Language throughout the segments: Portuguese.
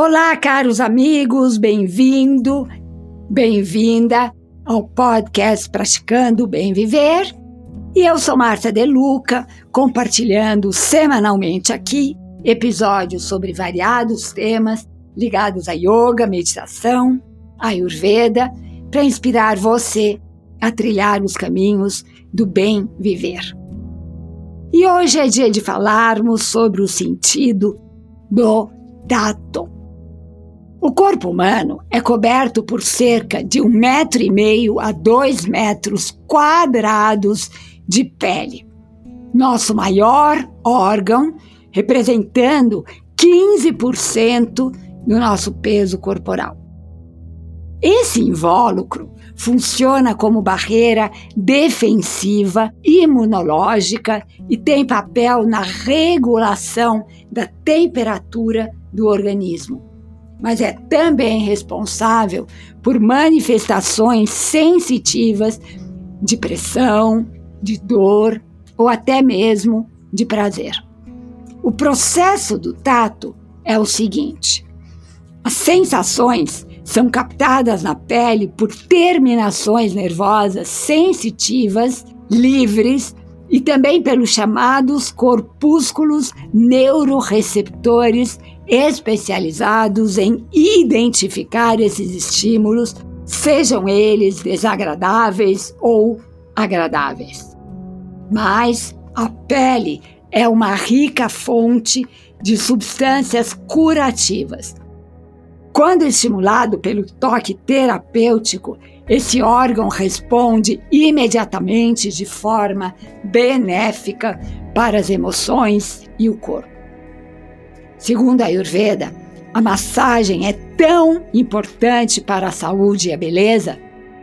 Olá, caros amigos, bem-vindo, bem-vinda ao podcast Praticando o Bem Viver. E eu sou Marta De Luca, compartilhando semanalmente aqui episódios sobre variados temas ligados a yoga, meditação, ayurveda, para inspirar você a trilhar os caminhos do bem viver. E hoje é dia de falarmos sobre o sentido do tato. O corpo humano é coberto por cerca de um metro e meio a dois metros quadrados de pele. Nosso maior órgão, representando 15% do nosso peso corporal. Esse invólucro funciona como barreira defensiva imunológica e tem papel na regulação da temperatura do organismo mas é também responsável por manifestações sensitivas de pressão, de dor ou até mesmo de prazer. O processo do tato é o seguinte: as sensações são captadas na pele por terminações nervosas sensitivas, livres e também pelos chamados corpúsculos neuroreceptores especializados em identificar esses estímulos, sejam eles desagradáveis ou agradáveis. Mas a pele é uma rica fonte de substâncias curativas. Quando estimulado pelo toque terapêutico, esse órgão responde imediatamente de forma benéfica para as emoções e o corpo. Segundo a Ayurveda, a massagem é tão importante para a saúde e a beleza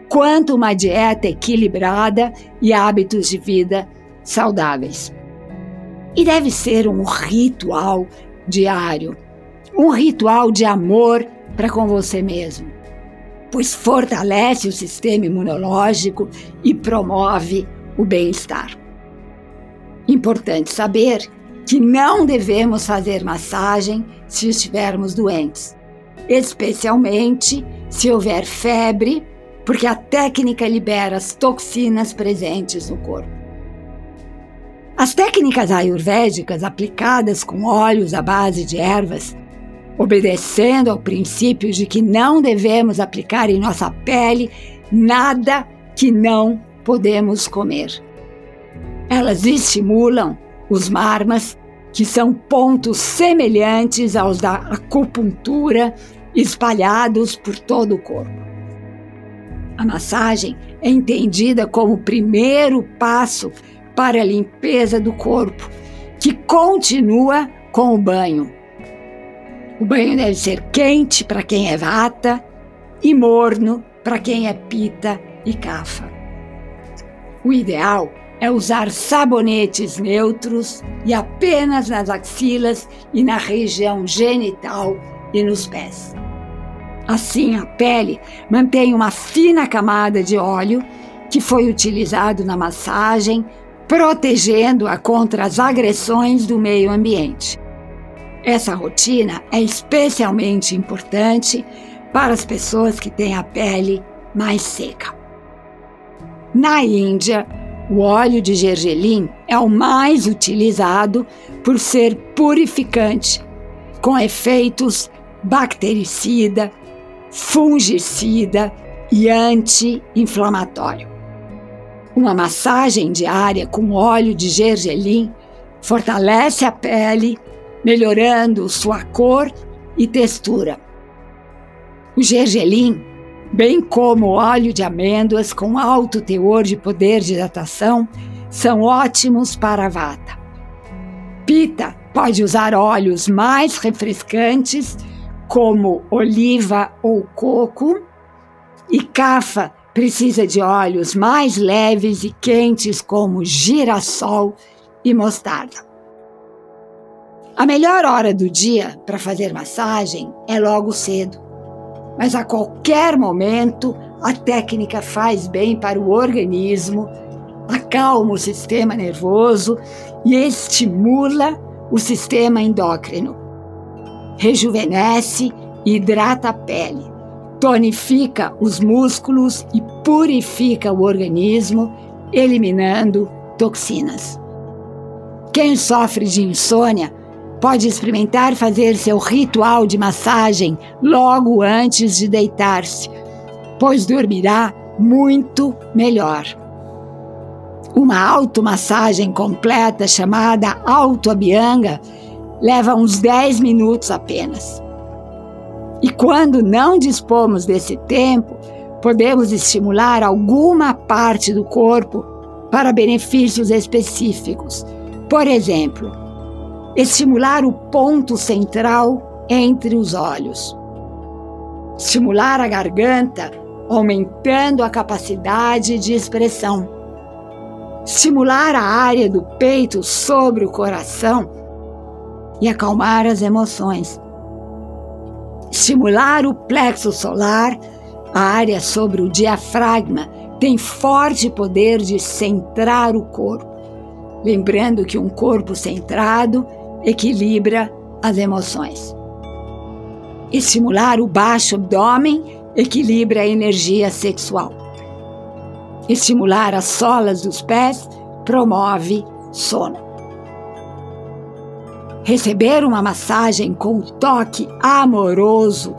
quanto uma dieta equilibrada e hábitos de vida saudáveis. E deve ser um ritual diário, um ritual de amor para com você mesmo, pois fortalece o sistema imunológico e promove o bem-estar. Importante saber que não devemos fazer massagem se estivermos doentes, especialmente se houver febre, porque a técnica libera as toxinas presentes no corpo. As técnicas ayurvédicas aplicadas com óleos à base de ervas, obedecendo ao princípio de que não devemos aplicar em nossa pele nada que não podemos comer. Elas estimulam os marmas, que são pontos semelhantes aos da acupuntura espalhados por todo o corpo. A massagem é entendida como o primeiro passo para a limpeza do corpo, que continua com o banho. O banho deve ser quente para quem é vata e morno para quem é pita e cafa. O ideal é usar sabonetes neutros e apenas nas axilas e na região genital e nos pés. Assim, a pele mantém uma fina camada de óleo que foi utilizado na massagem, protegendo-a contra as agressões do meio ambiente. Essa rotina é especialmente importante para as pessoas que têm a pele mais seca. Na Índia, o óleo de gergelim é o mais utilizado por ser purificante, com efeitos bactericida, fungicida e anti-inflamatório. Uma massagem diária com óleo de gergelim fortalece a pele, melhorando sua cor e textura. O gergelim bem como óleo de amêndoas com alto teor de poder de hidratação, são ótimos para a vata. Pita pode usar óleos mais refrescantes, como oliva ou coco, e Kafa precisa de óleos mais leves e quentes, como girassol e mostarda. A melhor hora do dia para fazer massagem é logo cedo mas a qualquer momento a técnica faz bem para o organismo, acalma o sistema nervoso e estimula o sistema endócrino. Rejuvenesce hidrata a pele, tonifica os músculos e purifica o organismo, eliminando toxinas. Quem sofre de insônia pode experimentar fazer seu ritual de massagem logo antes de deitar-se, pois dormirá muito melhor. Uma automassagem completa chamada autoabianga leva uns 10 minutos apenas. E quando não dispomos desse tempo, podemos estimular alguma parte do corpo para benefícios específicos. Por exemplo, estimular o ponto central entre os olhos, estimular a garganta, aumentando a capacidade de expressão, estimular a área do peito sobre o coração e acalmar as emoções, estimular o plexo solar, a área sobre o diafragma tem forte poder de centrar o corpo. Lembrando que um corpo centrado equilibra as emoções. Estimular o baixo abdômen equilibra a energia sexual. Estimular as solas dos pés promove sono. Receber uma massagem com o toque amoroso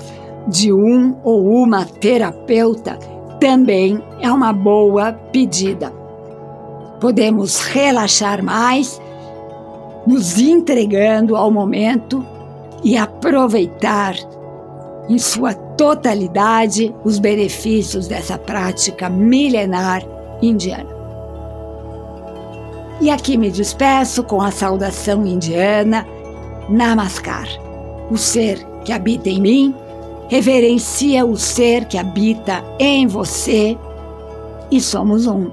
de um ou uma terapeuta também é uma boa pedida. Podemos relaxar mais, nos entregando ao momento e aproveitar em sua totalidade os benefícios dessa prática milenar indiana. E aqui me despeço com a saudação indiana Namaskar. O ser que habita em mim reverencia o ser que habita em você e somos um.